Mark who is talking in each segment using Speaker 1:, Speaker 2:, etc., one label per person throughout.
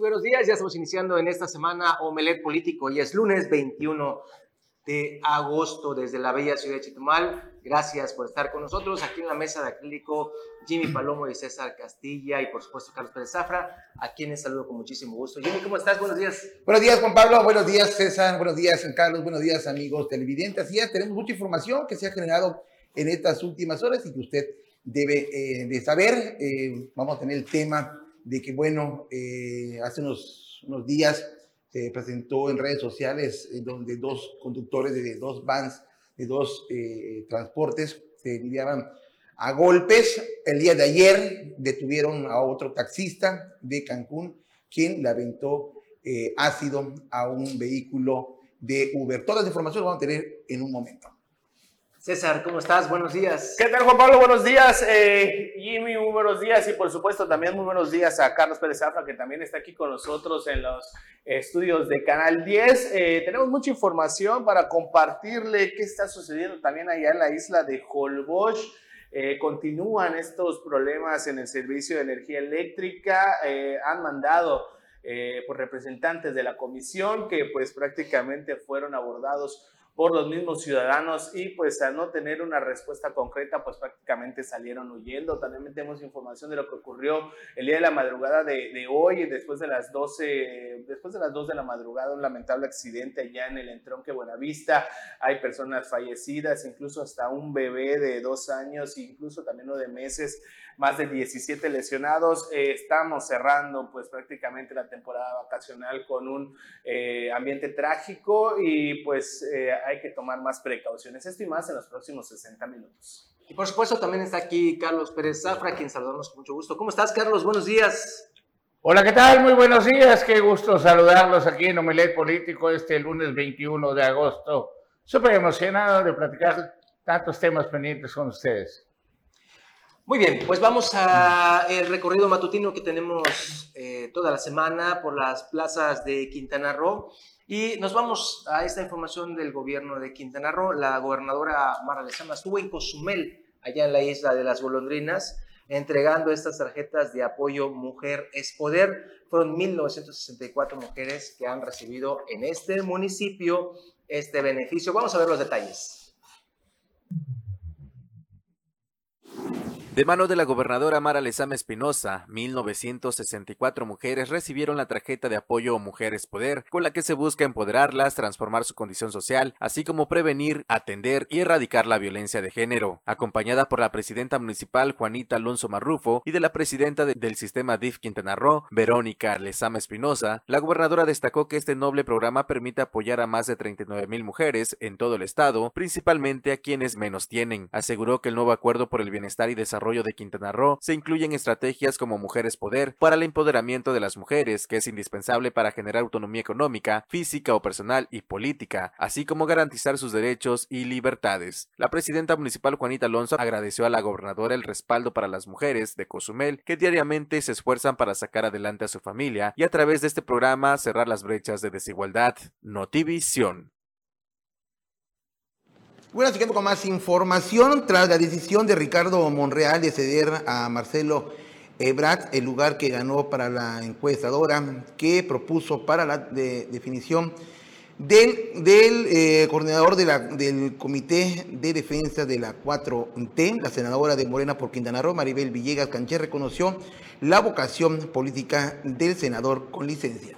Speaker 1: Buenos días, ya estamos iniciando en esta semana Omelet Político y es lunes 21 de agosto desde la bella ciudad de Chetumal. Gracias por estar con nosotros aquí en la mesa de acrílico Jimmy Palomo y César Castilla y por supuesto Carlos Pérez Zafra, a quienes saludo con muchísimo gusto. Jimmy, ¿cómo estás? Buenos días.
Speaker 2: Buenos días, Juan Pablo. Buenos días, César. Buenos días, Carlos. Buenos días, amigos televidentes. Así ya tenemos mucha información que se ha generado en estas últimas horas y que usted debe eh, de saber. Eh, vamos a tener el tema de que, bueno, eh, hace unos, unos días se presentó en redes sociales donde dos conductores de dos vans, de dos transportes, se lidiaban a golpes. El día de ayer detuvieron a otro taxista de Cancún, quien le aventó ácido a un vehículo de Uber. Todas las informaciones vamos a tener en un momento.
Speaker 1: César, ¿cómo estás? Buenos días.
Speaker 3: ¿Qué tal, Juan Pablo? Buenos días. Eh, Jimmy, muy buenos días. Y por supuesto, también muy buenos días a Carlos Pérez Zafra, que también está aquí con nosotros en los estudios de Canal 10. Eh, tenemos mucha información para compartirle qué está sucediendo también allá en la isla de Holbox. Eh, continúan estos problemas en el servicio de energía eléctrica. han mandado por representantes de la comisión que pues prácticamente fueron abordados por los mismos ciudadanos y pues al no tener una respuesta concreta pues prácticamente salieron huyendo. También tenemos información de lo que ocurrió el día de la madrugada de, hoy, después de las 12, después de las 2 de la madrugada, un lamentable accidente allá en el entronque Buenavista. Hay personas fallecidas, incluso hasta un bebé de dos años, incluso también uno de meses, más de 17 lesionados. Eh, estamos cerrando pues prácticamente la temporada vacacional con un eh, ambiente trágico y pues eh, hay que tomar más precauciones. Esto y más en los próximos 60 minutos.
Speaker 1: Y por supuesto también está aquí Carlos Pérez Zafra, quien saludamos con mucho gusto. ¿Cómo estás, Carlos? Buenos días.
Speaker 4: Hola, ¿qué tal? Muy buenos días. Qué gusto saludarlos aquí en Omelet Político este lunes 21 de agosto. Súper emocionado de platicar tantos temas pendientes con ustedes.
Speaker 1: Muy bien, pues vamos al recorrido matutino que tenemos eh, toda la semana por las plazas de Quintana Roo. Y nos vamos a esta información del gobierno de Quintana Roo. La gobernadora Mara Lezama estuvo en Cozumel, allá en la isla de las golondrinas, entregando estas tarjetas de apoyo Mujer es Poder. Fueron 1.964 mujeres que han recibido en este municipio este beneficio. Vamos a ver los detalles.
Speaker 5: De mano de la gobernadora Mara Lezama Espinosa, 1964 mujeres recibieron la tarjeta de apoyo Mujeres Poder, con la que se busca empoderarlas, transformar su condición social, así como prevenir, atender y erradicar la violencia de género. Acompañada por la presidenta municipal Juanita Alonso Marrufo y de la presidenta del sistema DIF Quintana Roo, Verónica Lezama Espinosa, la gobernadora destacó que este noble programa permite apoyar a más de 39 mil mujeres en todo el estado, principalmente a quienes menos tienen. Aseguró que el nuevo acuerdo por el bienestar y desarrollo desarrollo de Quintana Roo se incluyen estrategias como Mujeres Poder para el empoderamiento de las mujeres, que es indispensable para generar autonomía económica, física o personal y política, así como garantizar sus derechos y libertades. La presidenta municipal Juanita Alonso agradeció a la gobernadora el respaldo para las mujeres de Cozumel que diariamente se esfuerzan para sacar adelante a su familia y a través de este programa cerrar las brechas de desigualdad. Notivisión.
Speaker 2: Bueno, siguiendo con más información, tras la decisión de Ricardo Monreal de ceder a Marcelo Ebrard el lugar que ganó para la encuestadora que propuso para la definición del, del eh, coordinador del Comité de Defensa de la 4T, la senadora de Morena por Quintana Roo, Maribel Villegas Canché, reconoció la vocación política del senador con licencia.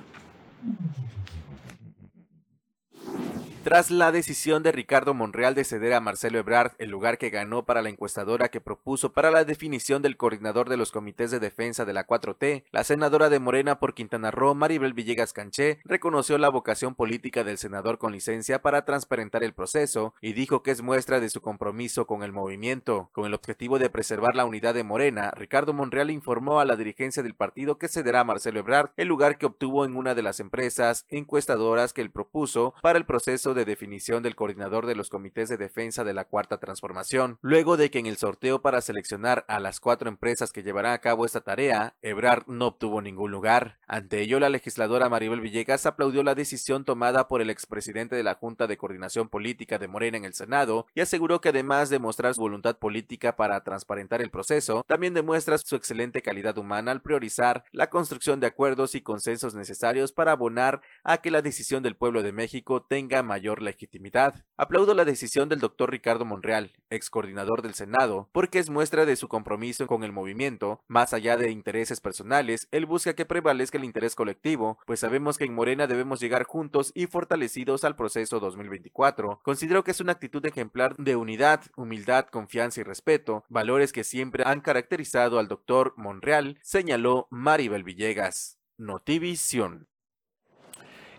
Speaker 5: Tras la decisión de Ricardo Monreal de ceder a Marcelo Ebrard el lugar que ganó para la encuestadora que propuso para la definición del coordinador de los comités de defensa de la 4T, la senadora de Morena por Quintana Roo, Maribel Villegas Canché, reconoció la vocación política del senador con licencia para transparentar el proceso y dijo que es muestra de su compromiso con el movimiento. Con el objetivo de preservar la unidad de Morena, Ricardo Monreal informó a la dirigencia del partido que cederá a Marcelo Ebrard el lugar que obtuvo en una de las empresas encuestadoras que él propuso para el proceso de definición del coordinador de los comités de defensa de la Cuarta Transformación, luego de que en el sorteo para seleccionar a las cuatro empresas que llevarán a cabo esta tarea, Ebrard no obtuvo ningún lugar. Ante ello, la legisladora Maribel Villegas aplaudió la decisión tomada por el expresidente de la Junta de Coordinación Política de Morena en el Senado y aseguró que además de mostrar su voluntad política para transparentar el proceso, también demuestra su excelente calidad humana al priorizar la construcción de acuerdos y consensos necesarios para abonar a que la decisión del pueblo de México tenga mayor legitimidad. Aplaudo la decisión del doctor Ricardo Monreal, ex coordinador del Senado, porque es muestra de su compromiso con el movimiento, más allá de intereses personales, él busca que prevalezca el interés colectivo, pues sabemos que en Morena debemos llegar juntos y fortalecidos al proceso 2024. Considero que es una actitud ejemplar de unidad, humildad, confianza y respeto, valores que siempre han caracterizado al doctor Monreal, señaló Maribel Villegas. Notivisión.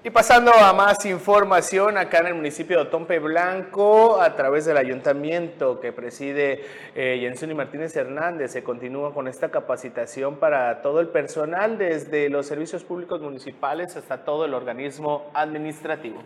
Speaker 3: Y pasando a más información, acá en el municipio de Otompe Blanco, a través del ayuntamiento que preside eh, Martínez Hernández, se continúa con esta capacitación para todo el personal, desde los servicios públicos municipales hasta todo el organismo administrativo.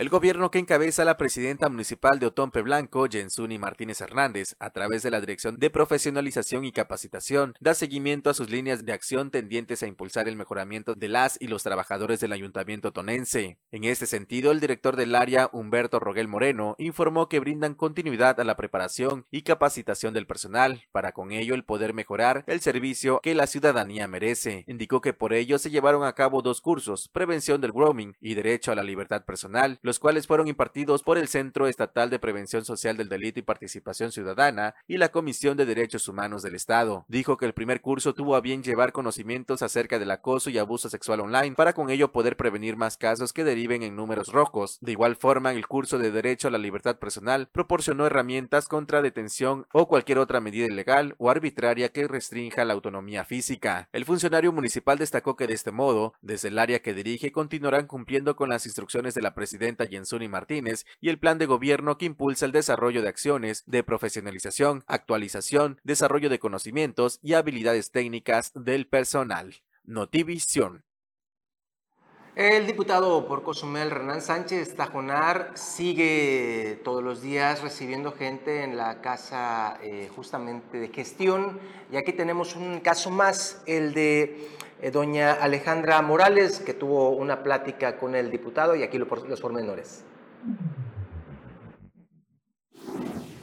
Speaker 5: El gobierno que encabeza la presidenta municipal de Otompe Blanco, Jensuni Martínez Hernández, a través de la Dirección de Profesionalización y Capacitación, da seguimiento a sus líneas de acción tendientes a impulsar el mejoramiento de las y los trabajadores del ayuntamiento tonense. En este sentido, el director del área, Humberto Roguel Moreno, informó que brindan continuidad a la preparación y capacitación del personal, para con ello el poder mejorar el servicio que la ciudadanía merece. Indicó que por ello se llevaron a cabo dos cursos, prevención del grooming y derecho a la libertad personal, los cuales fueron impartidos por el Centro Estatal de Prevención Social del Delito y Participación Ciudadana y la Comisión de Derechos Humanos del Estado. Dijo que el primer curso tuvo a bien llevar conocimientos acerca del acoso y abuso sexual online para con ello poder prevenir más casos que deriven en números rojos. De igual forma, el curso de Derecho a la Libertad Personal proporcionó herramientas contra detención o cualquier otra medida ilegal o arbitraria que restrinja la autonomía física. El funcionario municipal destacó que de este modo, desde el área que dirige, continuarán cumpliendo con las instrucciones de la presidenta Jensuni Martínez y el plan de gobierno que impulsa el desarrollo de acciones de profesionalización, actualización, desarrollo de conocimientos y habilidades técnicas del personal. Notivisión.
Speaker 1: El diputado por Cozumel, Renan Sánchez Tajonar, sigue todos los días recibiendo gente en la casa eh, justamente de gestión. Y aquí tenemos un caso más, el de eh, doña Alejandra Morales, que tuvo una plática con el diputado y aquí los pormenores.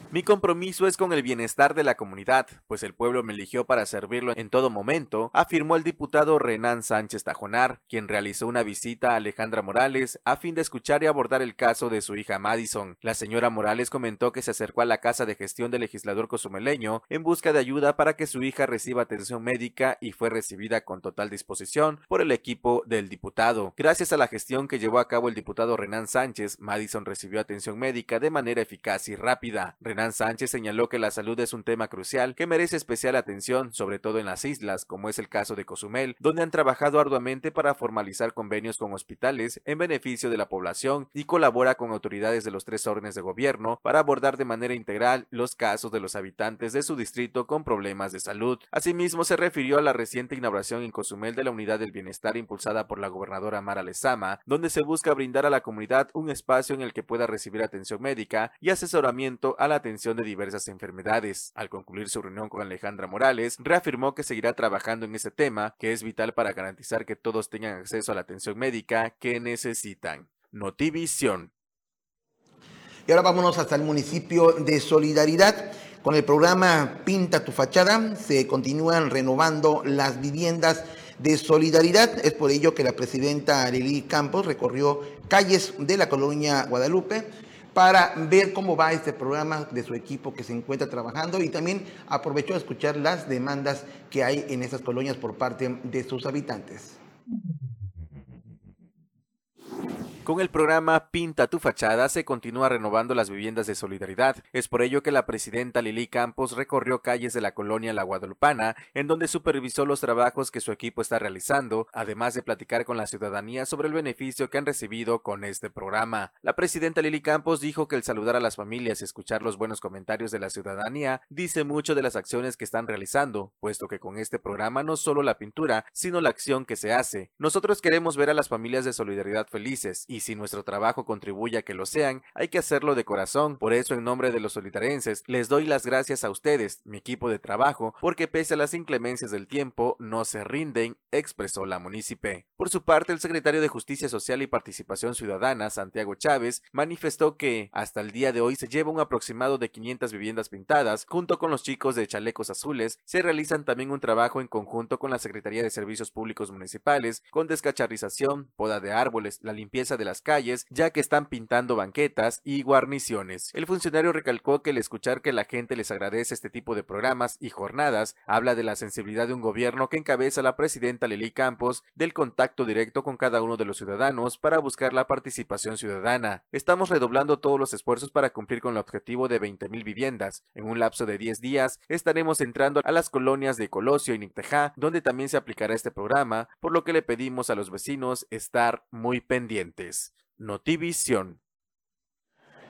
Speaker 5: Mi compromiso es con el bienestar de la comunidad, pues el pueblo me eligió para servirlo en todo momento, afirmó el diputado Renan Sánchez Tajonar, quien realizó una visita a Alejandra Morales a fin de escuchar y abordar el caso de su hija Madison. La señora Morales comentó que se acercó a la casa de gestión del legislador cozumeleño en busca de ayuda para que su hija reciba atención médica y fue recibida con total disposición por el equipo del diputado. Gracias a la gestión que llevó a cabo el diputado Renan Sánchez, Madison recibió atención médica de manera eficaz y rápida. Sánchez señaló que la salud es un tema crucial que merece especial atención, sobre todo en las islas, como es el caso de Cozumel, donde han trabajado arduamente para formalizar convenios con hospitales en beneficio de la población y colabora con autoridades de los tres órdenes de gobierno para abordar de manera integral los casos de los habitantes de su distrito con problemas de salud. Asimismo, se refirió a la reciente inauguración en Cozumel de la Unidad del Bienestar impulsada por la gobernadora Mara Lezama, donde se busca brindar a la comunidad un espacio en el que pueda recibir atención médica y asesoramiento a la atención de diversas enfermedades. Al concluir su reunión con Alejandra Morales, reafirmó que seguirá trabajando en este tema, que es vital para garantizar que todos tengan acceso a la atención médica que necesitan. Notivisión.
Speaker 2: Y ahora vámonos hasta el municipio de Solidaridad. Con el programa Pinta tu fachada se continúan renovando las viviendas de solidaridad. Es por ello que la presidenta Lili Campos recorrió calles de la colonia Guadalupe para ver cómo va este programa de su equipo que se encuentra trabajando y también aprovechó a escuchar las demandas que hay en esas colonias por parte de sus habitantes.
Speaker 5: Con el programa Pinta tu fachada se continúa renovando las viviendas de solidaridad. Es por ello que la presidenta Lili Campos recorrió calles de la colonia La Guadalupana, en donde supervisó los trabajos que su equipo está realizando, además de platicar con la ciudadanía sobre el beneficio que han recibido con este programa. La presidenta Lili Campos dijo que el saludar a las familias y escuchar los buenos comentarios de la ciudadanía dice mucho de las acciones que están realizando, puesto que con este programa no solo la pintura, sino la acción que se hace. Nosotros queremos ver a las familias de solidaridad felices y si nuestro trabajo contribuye a que lo sean, hay que hacerlo de corazón. Por eso, en nombre de los solitarenses, les doy las gracias a ustedes, mi equipo de trabajo, porque pese a las inclemencias del tiempo, no se rinden, expresó la munícipe. Por su parte, el secretario de Justicia Social y Participación Ciudadana, Santiago Chávez, manifestó que hasta el día de hoy se lleva un aproximado de 500 viviendas pintadas, junto con los chicos de Chalecos Azules, se realizan también un trabajo en conjunto con la Secretaría de Servicios Públicos Municipales, con descacharrización, poda de árboles, la limpieza de las calles, ya que están pintando banquetas y guarniciones. El funcionario recalcó que el escuchar que la gente les agradece este tipo de programas y jornadas habla de la sensibilidad de un gobierno que encabeza la presidenta Lili Campos del contacto directo con cada uno de los ciudadanos para buscar la participación ciudadana. Estamos redoblando todos los esfuerzos para cumplir con el objetivo de 20.000 viviendas. En un lapso de 10 días estaremos entrando a las colonias de Colosio y Nictejá, donde también se aplicará este programa, por lo que le pedimos a los vecinos estar muy pendientes. Notivisión.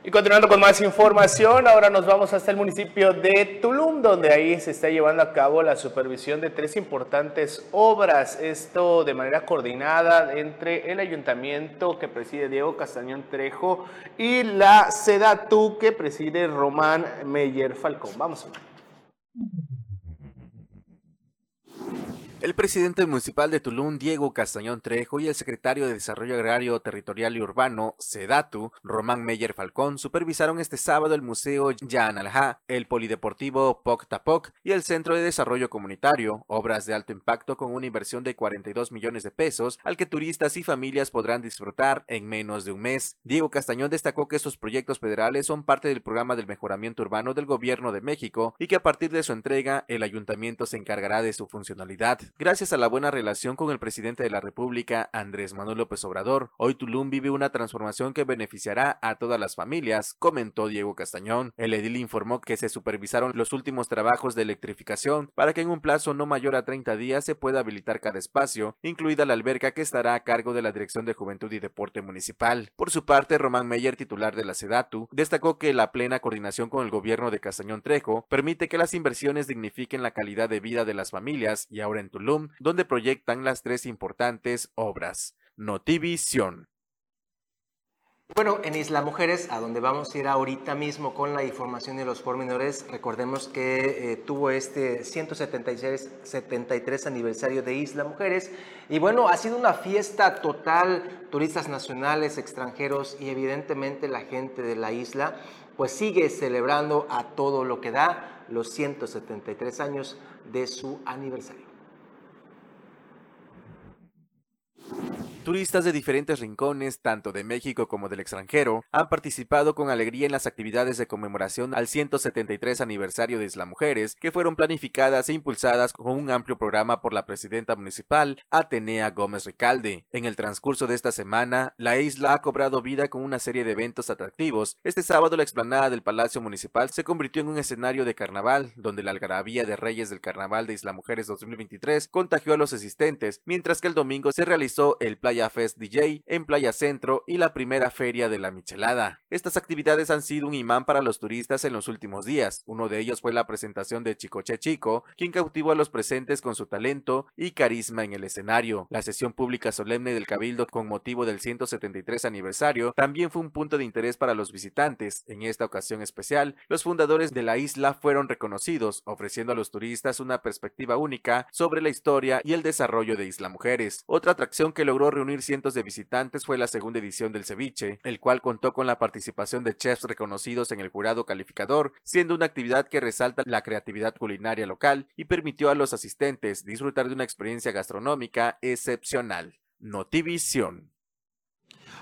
Speaker 3: Y continuando con más información, ahora nos vamos hasta el municipio de Tulum, donde ahí se está llevando a cabo la supervisión de tres importantes obras. Esto de manera coordinada entre el ayuntamiento que preside Diego Castañón Trejo y la SEDATU que preside Román Meyer Falcón. Vamos a ver.
Speaker 5: El presidente municipal de Tulum, Diego Castañón Trejo, y el secretario de Desarrollo Agrario, Territorial y Urbano, SEDATU, Román Meyer Falcón, supervisaron este sábado el Museo Jan Alja, el Polideportivo Poc Tapoc y el Centro de Desarrollo Comunitario, obras de alto impacto con una inversión de 42 millones de pesos, al que turistas y familias podrán disfrutar en menos de un mes. Diego Castañón destacó que estos proyectos federales son parte del programa del mejoramiento urbano del Gobierno de México y que a partir de su entrega, el ayuntamiento se encargará de su funcionalidad. Gracias a la buena relación con el presidente de la República, Andrés Manuel López Obrador, hoy Tulum vive una transformación que beneficiará a todas las familias, comentó Diego Castañón. El edil informó que se supervisaron los últimos trabajos de electrificación para que en un plazo no mayor a 30 días se pueda habilitar cada espacio, incluida la alberca que estará a cargo de la Dirección de Juventud y Deporte Municipal. Por su parte, Román Meyer, titular de la SEDATU, destacó que la plena coordinación con el gobierno de Castañón Trejo permite que las inversiones dignifiquen la calidad de vida de las familias y ahora en Tulum, donde proyectan las tres importantes obras. Notivisión.
Speaker 1: Bueno, en Isla Mujeres, a donde vamos a ir ahorita mismo con la información y los pormenores, recordemos que eh, tuvo este 176 73 aniversario de Isla Mujeres y bueno, ha sido una fiesta total, turistas nacionales, extranjeros y evidentemente la gente de la isla pues sigue celebrando a todo lo que da los 173 años de su aniversario.
Speaker 5: Turistas de diferentes rincones, tanto de México como del extranjero, han participado con alegría en las actividades de conmemoración al 173 aniversario de Isla Mujeres, que fueron planificadas e impulsadas con un amplio programa por la presidenta municipal, Atenea Gómez Ricalde. En el transcurso de esta semana, la isla ha cobrado vida con una serie de eventos atractivos. Este sábado la explanada del Palacio Municipal se convirtió en un escenario de carnaval, donde la algarabía de Reyes del Carnaval de Isla Mujeres 2023 contagió a los asistentes, mientras que el domingo se realizó el Playa Fest DJ en Playa Centro y la primera feria de la Michelada. Estas actividades han sido un imán para los turistas en los últimos días. Uno de ellos fue la presentación de Chicoche Chico, quien cautivó a los presentes con su talento y carisma en el escenario. La sesión pública solemne del Cabildo con motivo del 173 aniversario también fue un punto de interés para los visitantes. En esta ocasión especial, los fundadores de la isla fueron reconocidos, ofreciendo a los turistas una perspectiva única sobre la historia y el desarrollo de Isla Mujeres. Otra atracción que logró reunir cientos de visitantes fue la segunda edición del ceviche, el cual contó con la participación de chefs reconocidos en el jurado calificador, siendo una actividad que resalta la creatividad culinaria local y permitió a los asistentes disfrutar de una experiencia gastronómica excepcional. Notivisión.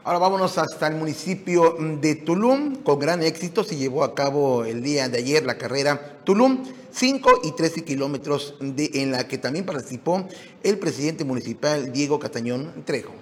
Speaker 2: Ahora vámonos hasta el municipio de Tulum. Con gran éxito se llevó a cabo el día de ayer la carrera Tulum 5 y 13 kilómetros en la que también participó el presidente municipal Diego Catañón Trejo.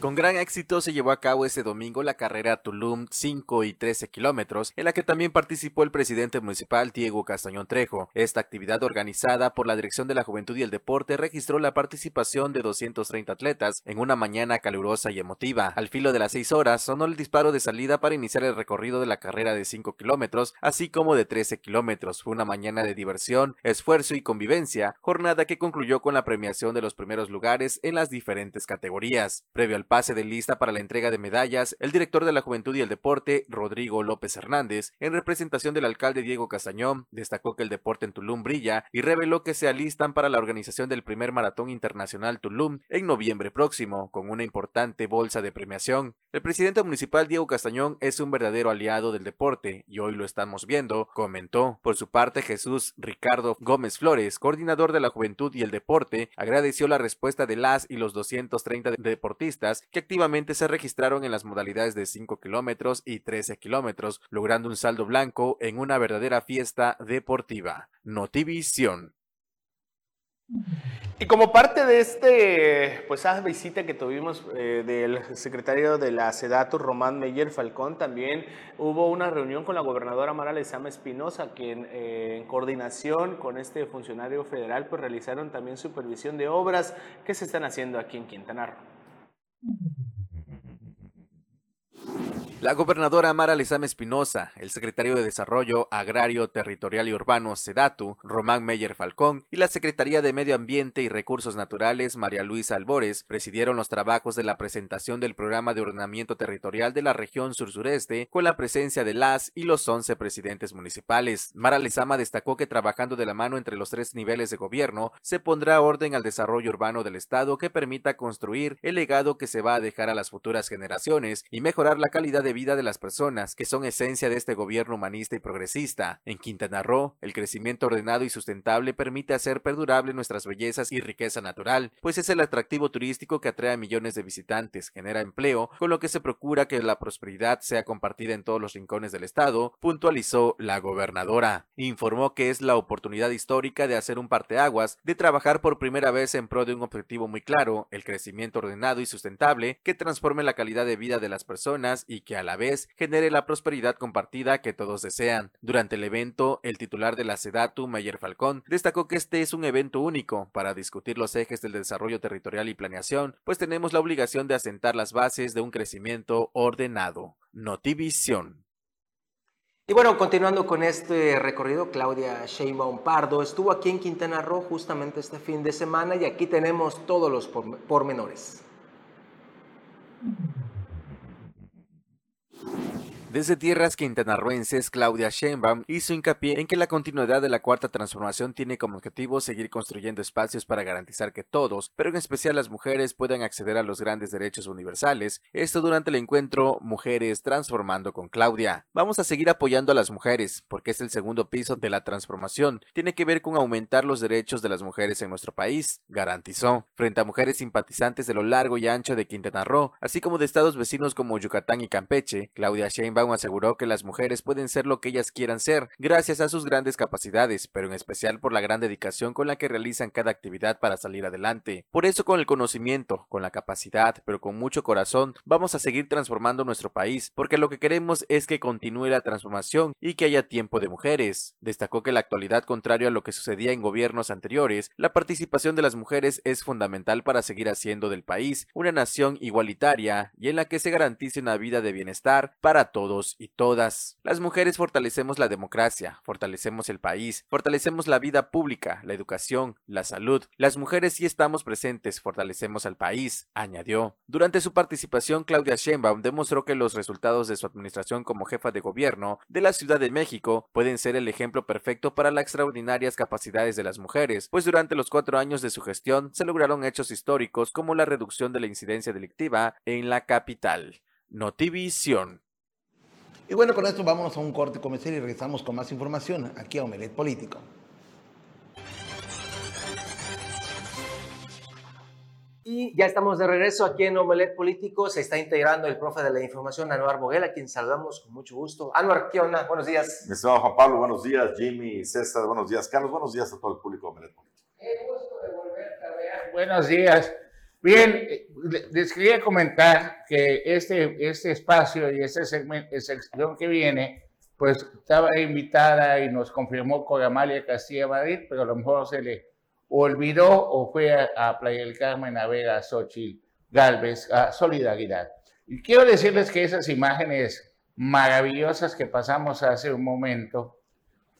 Speaker 5: Con gran éxito se llevó a cabo este domingo la carrera Tulum 5 y 13 kilómetros, en la que también participó el presidente municipal Diego Castañón Trejo. Esta actividad organizada por la Dirección de la Juventud y el Deporte registró la participación de 230 atletas en una mañana calurosa y emotiva. Al filo de las 6 horas sonó el disparo de salida para iniciar el recorrido de la carrera de 5 kilómetros, así como de 13 kilómetros. Fue una mañana de diversión, esfuerzo y convivencia, jornada que concluyó con la premiación de los primeros lugares en las diferentes categorías. Previo al pase de lista para la entrega de medallas, el director de la Juventud y el Deporte, Rodrigo López Hernández, en representación del alcalde Diego Castañón, destacó que el deporte en Tulum brilla y reveló que se alistan para la organización del primer Maratón Internacional Tulum en noviembre próximo, con una importante bolsa de premiación. El presidente municipal Diego Castañón es un verdadero aliado del deporte y hoy lo estamos viendo, comentó. Por su parte, Jesús Ricardo Gómez Flores, coordinador de la Juventud y el Deporte, agradeció la respuesta de las y los 230 deportistas que activamente se registraron en las modalidades de 5 kilómetros y 13 kilómetros, logrando un saldo blanco en una verdadera fiesta deportiva. Notivisión.
Speaker 3: Y como parte de este, pues esa visita que tuvimos eh, del secretario de la SEDATU, Román Meyer Falcón, también hubo una reunión con la gobernadora Mara Lezama Espinosa, quien eh, en coordinación con este funcionario federal, pues realizaron también supervisión de obras que se están haciendo aquí en Quintana Roo. Mm-hmm.
Speaker 5: La gobernadora Mara Lezama Espinosa, el secretario de Desarrollo Agrario, Territorial y Urbano, SEDATU, Román Meyer Falcón, y la Secretaría de Medio Ambiente y Recursos Naturales, María Luisa Albores, presidieron los trabajos de la presentación del Programa de Ordenamiento Territorial de la región sur-sureste, con la presencia de las y los 11 presidentes municipales. Mara Lezama destacó que trabajando de la mano entre los tres niveles de gobierno, se pondrá orden al desarrollo urbano del Estado que permita construir el legado que se va a dejar a las futuras generaciones y mejorar la calidad de vida de las personas, que son esencia de este gobierno humanista y progresista. En Quintana Roo, el crecimiento ordenado y sustentable permite hacer perdurable nuestras bellezas y riqueza natural, pues es el atractivo turístico que atrae a millones de visitantes, genera empleo, con lo que se procura que la prosperidad sea compartida en todos los rincones del estado, puntualizó la gobernadora. Informó que es la oportunidad histórica de hacer un parteaguas, de trabajar por primera vez en pro de un objetivo muy claro, el crecimiento ordenado y sustentable que transforme la calidad de vida de las personas y que a la vez genere la prosperidad compartida que todos desean. Durante el evento, el titular de la SEDATU, Mayer Falcón, destacó que este es un evento único para discutir los ejes del desarrollo territorial y planeación, pues tenemos la obligación de asentar las bases de un crecimiento ordenado. Notivisión.
Speaker 1: Y bueno, continuando con este recorrido, Claudia Sheinbaum Pardo estuvo aquí en Quintana Roo justamente este fin de semana y aquí tenemos todos los pormenores.
Speaker 5: Desde tierras quintanarruenses, Claudia Sheinbaum hizo hincapié en que la continuidad de la cuarta transformación tiene como objetivo seguir construyendo espacios para garantizar que todos, pero en especial las mujeres, puedan acceder a los grandes derechos universales. Esto durante el encuentro Mujeres Transformando con Claudia. Vamos a seguir apoyando a las mujeres, porque es el segundo piso de la transformación. Tiene que ver con aumentar los derechos de las mujeres en nuestro país, garantizó, frente a mujeres simpatizantes de lo largo y ancho de Quintana Roo, así como de estados vecinos como Yucatán y Campeche. Claudia Sheinbaum aseguró que las mujeres pueden ser lo que ellas quieran ser, gracias a sus grandes capacidades, pero en especial por la gran dedicación con la que realizan cada actividad para salir adelante. Por eso con el conocimiento, con la capacidad, pero con mucho corazón, vamos a seguir transformando nuestro país, porque lo que queremos es que continúe la transformación y que haya tiempo de mujeres. Destacó que la actualidad, contrario a lo que sucedía en gobiernos anteriores, la participación de las mujeres es fundamental para seguir haciendo del país una nación igualitaria y en la que se garantice una vida de bienestar para todos y todas. Las mujeres fortalecemos la democracia, fortalecemos el país, fortalecemos la vida pública, la educación, la salud. Las mujeres sí estamos presentes, fortalecemos al país, añadió. Durante su participación, Claudia Sheinbaum demostró que los resultados de su administración como jefa de gobierno de la Ciudad de México pueden ser el ejemplo perfecto para las extraordinarias capacidades de las mujeres, pues durante los cuatro años de su gestión se lograron hechos históricos como la reducción de la incidencia delictiva en la capital. Notivisión.
Speaker 2: Y bueno, con esto vamos a un corte comercial y regresamos con más información aquí a Omelet Político.
Speaker 1: Y ya estamos de regreso aquí en Omelet Político. Se está integrando el profe de la información, Anuar Moguel, a quien saludamos con mucho gusto. Anuar, ¿qué onda? Buenos días.
Speaker 6: Mi estimado Juan Pablo, buenos días. Jimmy, César, buenos días. Carlos, buenos días a todo el público de Omelet Político.
Speaker 4: Qué gusto de volverte a ver. Buenos días. Bien, les quería comentar que este, este espacio y esta sección que viene, pues estaba invitada y nos confirmó con Amalia Castilla Madrid, pero a lo mejor se le olvidó o fue a, Playa del Carmen a ver a Xochitl Galvez, a Solidaridad. Y quiero decirles que esas imágenes maravillosas que pasamos hace un momento,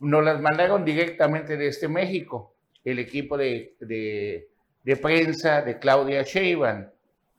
Speaker 4: nos las mandaron directamente desde México, el equipo de, de, de prensa de Claudia Sheinbaum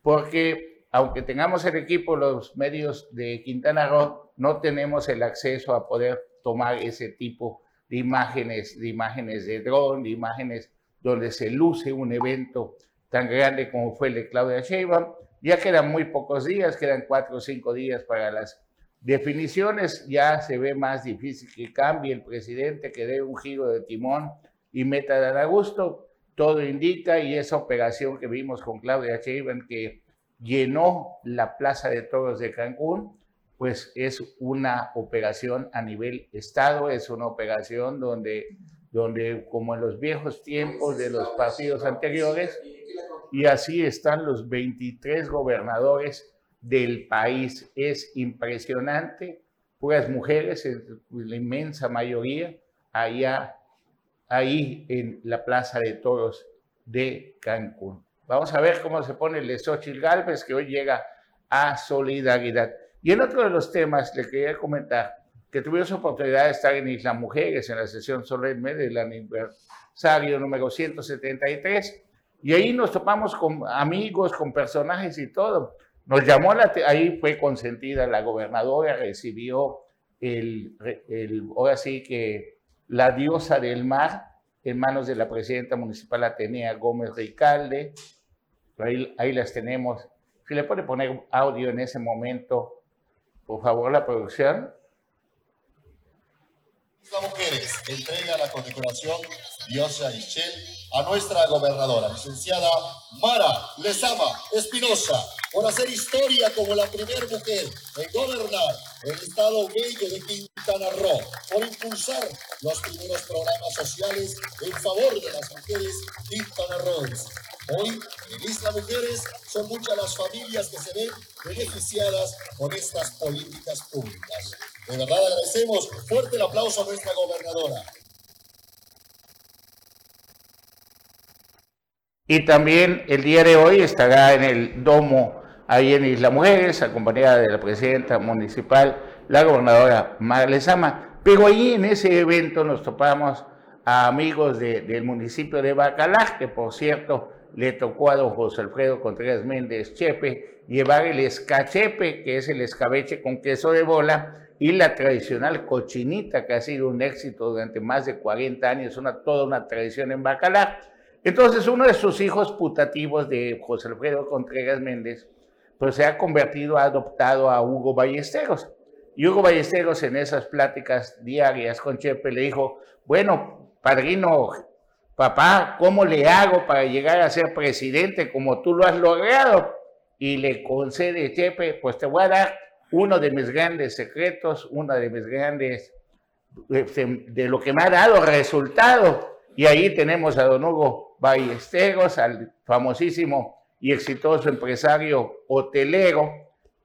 Speaker 4: porque aunque tengamos el equipo, los medios de Quintana Roo, no tenemos el acceso a poder tomar ese tipo de imágenes, de imágenes de dron, de imágenes donde se luce un evento tan grande como fue el de Claudia Sheinbaum. Ya quedan muy pocos días, quedan cuatro o cinco días para las definiciones. Ya se ve más difícil que cambie el presidente, que dé un giro de timón y meta a dar a gusto todo indica, y esa operación que vimos con Claudia Sheinbaum que llenó la Plaza de Toros de Cancún, pues es una operación a nivel Estado, es una operación donde, donde como en los viejos tiempos de los partidos anteriores, y así están los 23 gobernadores del país. Es impresionante, puras mujeres, la inmensa mayoría, allá ahí en la Plaza de Toros de Cancún. Vamos a ver cómo se pone el de Xochitl Galvez, que hoy llega a Solidaridad. Y en otro de los temas le quería comentar que tuvimos oportunidad de estar en Isla Mujeres en la sesión solemne del aniversario número 173 y ahí nos topamos con amigos, con personajes y todo. Nos llamó la ahí fue consentida la gobernadora, recibió el, el ahora sí que la diosa del mar, en manos de la presidenta municipal Atenea Gómez Ricalde. Ahí, ahí las tenemos. Si le puede poner audio en ese momento, por favor, la producción.
Speaker 7: Las mujeres entrega la condecoración Diosa Michelle a nuestra gobernadora, licenciada Mara Lezama Espinosa, por hacer historia como la primera mujer en gobernar el estado bello de Quintana Roo, por impulsar los primeros programas sociales en favor de las mujeres quintanarroenses. Hoy, en Isla Mujeres, son muchas las familias que se ven beneficiadas con estas políticas públicas. De verdad agradecemos fuerte el aplauso a nuestra gobernadora.
Speaker 4: Y también el día de hoy estará en el domo ahí en Isla Mujeres, acompañada de la presidenta municipal, la gobernadora Marlesama. Pero ahí en ese evento nos topamos a amigos del municipio de Bacalá, que por cierto le tocó a don José Alfredo Contreras Méndez Chepe llevar el escachepe, que es el escabeche con queso de bola, y la tradicional cochinita, que ha sido un éxito durante más de 40 años, una, toda una tradición en Bacalá. Entonces, uno de sus hijos putativos de José Alfredo Contreras Méndez, pues se ha convertido, ha adoptado a Hugo Ballesteros. Y Hugo Ballesteros en esas pláticas diarias con Chepe le dijo, bueno, padrino, papá, ¿cómo le hago para llegar a ser presidente como tú lo has logrado? Y le concede Chepe, pues te voy a dar uno de mis grandes secretos, una de mis grandes, este, de lo que me ha dado resultado. Y ahí tenemos a don Hugo Ballesteros, al famosísimo y exitoso empresario hotelero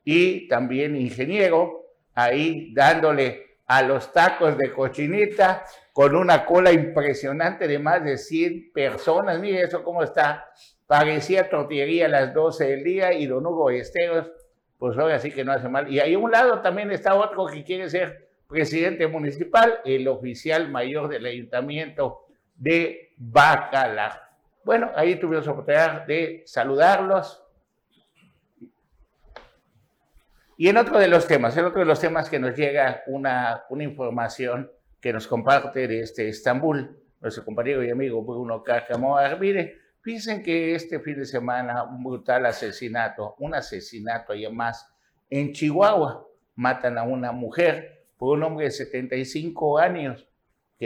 Speaker 4: y también ingeniero, ahí dándole a los tacos de cochinita con una cola impresionante de más de 100 personas. Mire eso cómo está. Parecía tortillería a las 12 del día y don Hugo Ballesteros, pues ahora sí que no hace mal. Y ahí a un lado también está otro que quiere ser presidente municipal, el oficial mayor del ayuntamiento de Bacalar. Bueno, ahí tuvimos la oportunidad de saludarlos. Y en otro de los temas, en otro de los temas que nos llega una, información que nos comparte de este Estambul, nuestro compañero y amigo Bruno Carcamón Mire, fíjense que este fin de semana un brutal asesinato, un asesinato y más en Chihuahua. Matan a una mujer por un hombre de 75 años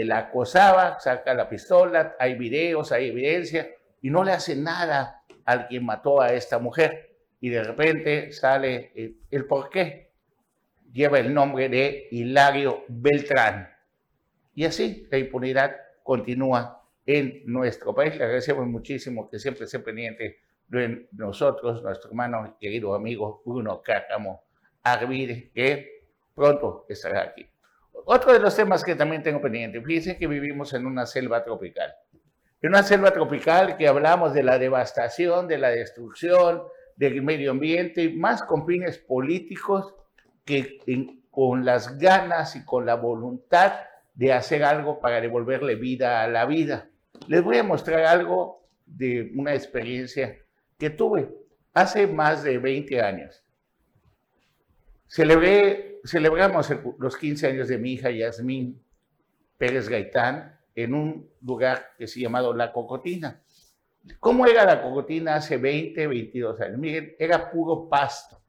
Speaker 4: la acosaba, saca la pistola, hay videos, hay evidencia, y no le hace nada al quien mató a esta mujer. Y de repente sale el, por qué. Lleva el nombre de Hilario Beltrán. Y así la impunidad continúa en nuestro país. Le agradecemos muchísimo que siempre esté pendiente nosotros, nuestro hermano querido amigo Bruno Cácamo Arvide, que pronto estará aquí. Otro de los temas que también tengo pendiente, fíjense que vivimos en una selva tropical. En una selva tropical que hablamos de la devastación, de la destrucción del medio ambiente, más con fines políticos que con las ganas y con la voluntad de hacer algo para devolverle vida a la vida. Les voy a mostrar algo de una experiencia que tuve hace más de 20 años. Celebré, celebramos los 15 años de mi hija Yasmín Pérez Gaitán en un lugar que se llamado La Cocotina. ¿Cómo era La Cocotina hace 20, 22 años? Miren, era puro pasto.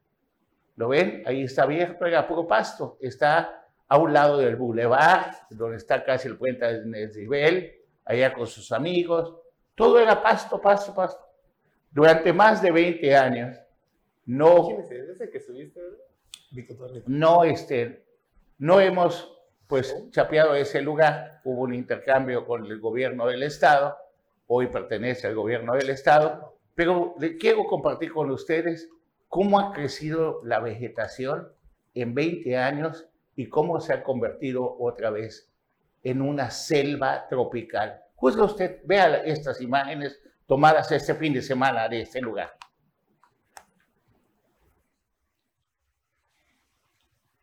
Speaker 4: ¿Lo ven? Ahí está abierto, era puro pasto. Está a un lado del bulevar, donde está casi el puente de Nesibel, allá con sus amigos. Todo era pasto, pasto, pasto. Durante más de 20 años, no... ¿Quién es ese que subiste? No, este, no hemos pues chapeado ese lugar, hubo un intercambio con el gobierno del estado, hoy pertenece al gobierno del estado, pero quiero compartir con ustedes cómo ha crecido la vegetación en 20 años y cómo se ha convertido otra vez en una selva tropical. Juzga usted, vea estas imágenes tomadas este fin de semana de este lugar.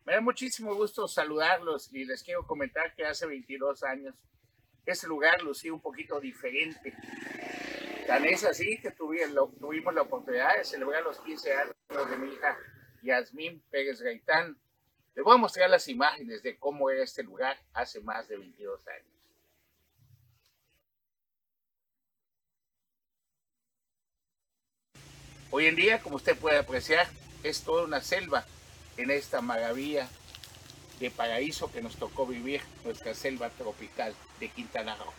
Speaker 4: Me da muchísimo gusto saludarlos y les quiero comentar que hace 22 años ese lugar lucía un poquito diferente. Tan es así que tuvimos la oportunidad de celebrar los 15 años de mi hija Yasmín Pérez Gaitán. Les voy a mostrar las imágenes de cómo era este lugar hace más de 22 años. Hoy en día, como usted puede apreciar, es toda una selva en esta maravilla de paraíso que nos tocó vivir nuestra selva tropical de Quintana Roo.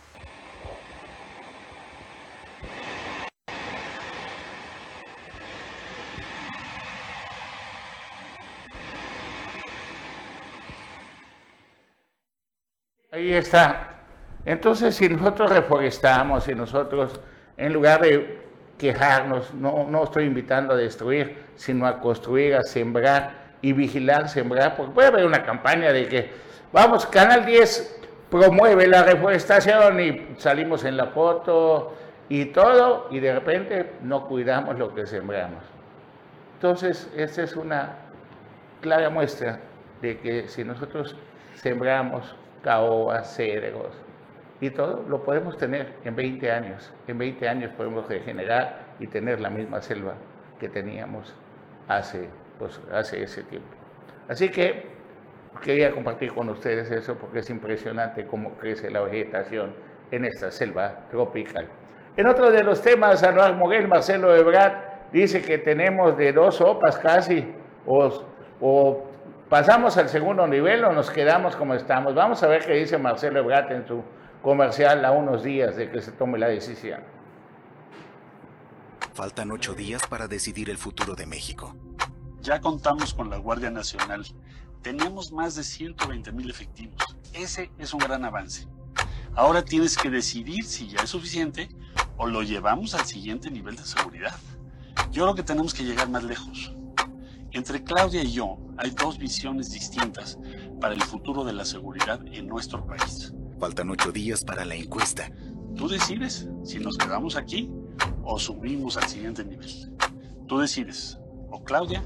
Speaker 4: Ahí está. Entonces, si nosotros reforestamos, si nosotros, en lugar de quejarnos, no, no estoy invitando a destruir, sino a construir, a sembrar, y vigilar, sembrar, porque puede haber una campaña de que, vamos, Canal 10 promueve la reforestación y salimos en la foto y todo, y de repente no cuidamos lo que sembramos. Entonces, esta es una clara muestra de que si nosotros sembramos caobas, cedros y todo, lo podemos tener en 20 años. En 20 años podemos regenerar y tener la misma selva que teníamos hace pues hace ese tiempo. Así que quería compartir con ustedes eso porque es impresionante cómo crece la vegetación en esta selva tropical. En otro de los temas, Anuar Moguel, Marcelo Ebrard, dice que tenemos de dos sopas casi, o, o, pasamos al segundo nivel o nos quedamos como estamos. Vamos a ver qué dice Marcelo Ebrard en su comercial a unos días de que se tome la decisión.
Speaker 8: Faltan ocho días para decidir el futuro de México.
Speaker 9: Ya contamos con la Guardia Nacional. Tenemos más de 120 mil efectivos. Ese es un gran avance. Ahora tienes que decidir si ya es suficiente o lo llevamos al siguiente nivel de seguridad. Yo creo que tenemos que llegar más lejos. Entre Claudia y yo hay dos visiones distintas para el futuro de la seguridad en nuestro país.
Speaker 8: Faltan ocho días para la encuesta.
Speaker 9: Tú decides si nos quedamos aquí o subimos al siguiente nivel. Tú decides, o Claudia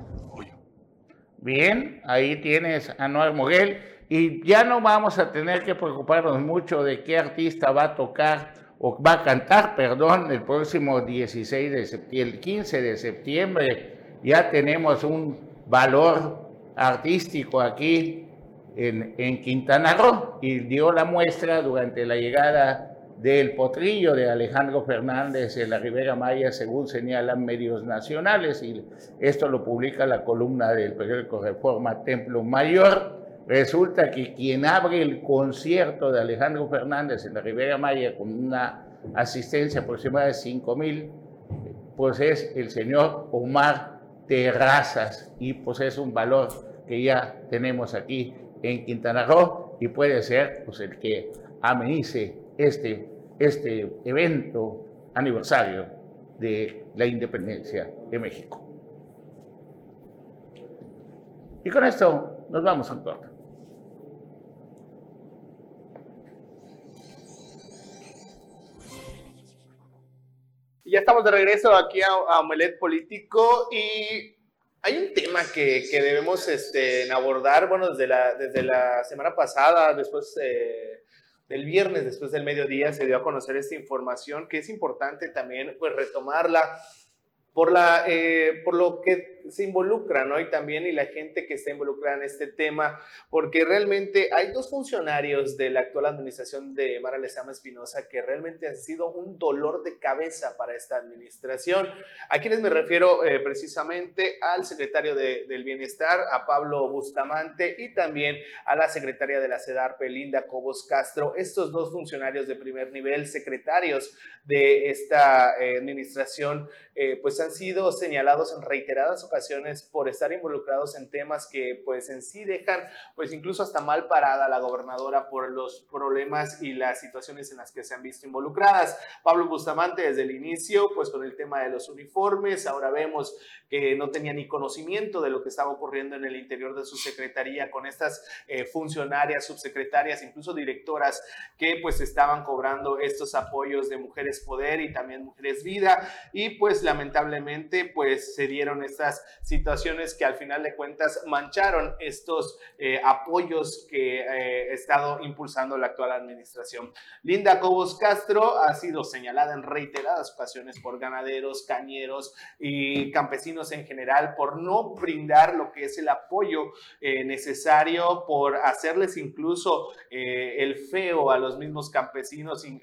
Speaker 4: Bien, ahí tienes a Noel Moguel y ya no vamos a tener que preocuparnos mucho de qué artista va a tocar o va a cantar, perdón, el próximo 16 de septiembre, el 15 de septiembre. Ya tenemos un valor artístico aquí en, en Quintana Roo y dio la muestra durante la llegada del potrillo de Alejandro Fernández en la Ribera Maya, según señalan medios nacionales, y esto lo publica la columna del periódico Reforma Templo Mayor. Resulta que quien abre el concierto de Alejandro Fernández en la Ribera Maya con una asistencia aproximada de 5 mil, pues es el señor Omar Terrazas, y pues es un valor que ya tenemos aquí en Quintana Roo, y puede ser pues el que amenice este este evento aniversario de la independencia de México. Y con esto nos vamos a corte.
Speaker 3: Ya estamos de regreso aquí a, a Político y hay un tema que, que debemos este, abordar, bueno, desde la, desde la semana pasada, después eh, del viernes, después del mediodía, se dio a conocer esta información que es importante también pues retomarla por, la, eh, por lo que se involucra, ¿no? Y también y la gente que está involucrada en este tema, porque realmente hay dos funcionarios de la actual administración de Mara Lezama Espinosa que realmente han sido un dolor de cabeza para esta administración. A quienes me refiero eh, precisamente al secretario de, del Bienestar, a Pablo Bustamante, y también a la secretaria de la CEDAR, Pelinda Cobos Castro, estos dos funcionarios de primer nivel, secretarios de esta eh, administración, eh, pues han sido señalados en reiteradas ocasiones por estar involucrados en temas que pues en sí dejan pues incluso hasta mal parada a la gobernadora por los problemas y las situaciones en las que se han visto involucradas. Pablo Bustamante desde el inicio pues con el tema de los uniformes, ahora vemos que no tenía ni conocimiento de lo que estaba ocurriendo en el interior de su secretaría con estas eh, funcionarias, subsecretarias, incluso directoras que pues estaban cobrando estos apoyos de Mujeres Poder y también Mujeres Vida y pues lamentablemente pues se dieron estas situaciones que al final de cuentas mancharon estos eh, apoyos que eh, ha estado impulsando la actual administración. Linda Cobos Castro ha sido señalada en reiteradas ocasiones por ganaderos, cañeros y campesinos en general por no brindar lo que es el apoyo eh, necesario, por hacerles incluso el feo a los mismos campesinos en,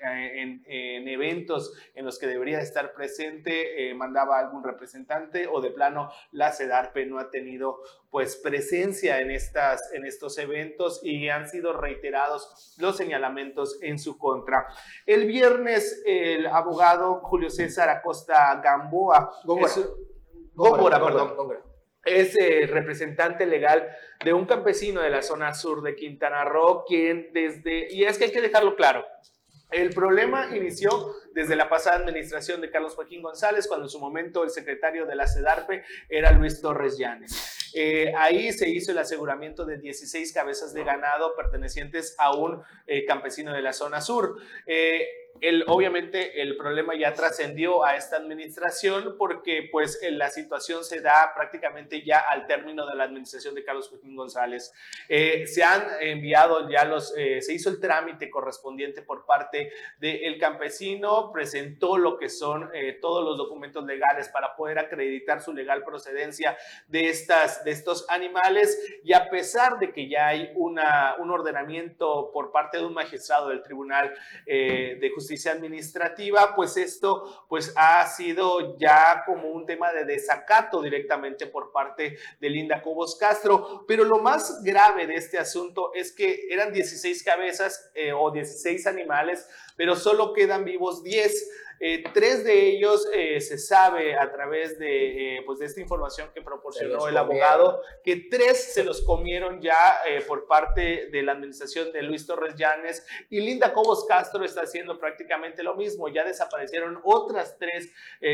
Speaker 3: eventos en los que debería estar presente, mandaba algún representante o de plano la CEDARPE no ha tenido pues presencia en, estas, en estos eventos y han sido reiterados los señalamientos en su contra. El viernes el abogado Julio César Acosta Gamboa, Gómora, perdón, es el representante legal de un campesino de la zona sur de Quintana Roo, quien desde, y es que hay que dejarlo claro, el problema inició desde la pasada administración de Carlos Joaquín González, cuando en su momento el secretario de la CEDARPE era Luis Torres Llanes. Eh, ahí se hizo el aseguramiento de 16 cabezas de ganado pertenecientes a un eh, campesino de la zona sur. Eh, el, obviamente el problema ya trascendió a esta administración porque pues la situación se da prácticamente ya al término de la administración de Carlos Joaquín González. Eh, se han enviado ya los, eh, se hizo el trámite correspondiente por parte del campesino, presentó lo que son eh, todos los documentos legales para poder acreditar su legal procedencia de, estas, de estos animales y a pesar de que ya hay una, un ordenamiento por parte de un magistrado del Tribunal de Justicia, justicia administrativa, pues esto pues ha sido ya como un tema de desacato directamente por parte de Linda Cobos Castro, pero lo más grave de este asunto es que eran 16 cabezas eh, o 16 animales, pero solo quedan vivos 10. yes. Eh, tres de ellos eh, se sabe a través de, eh, pues de esta información que proporcionó el abogado que tres se los comieron ya por parte de la administración de Luis Torres Llanes y Linda Cobos Castro está haciendo prácticamente lo mismo. Ya desaparecieron otras tres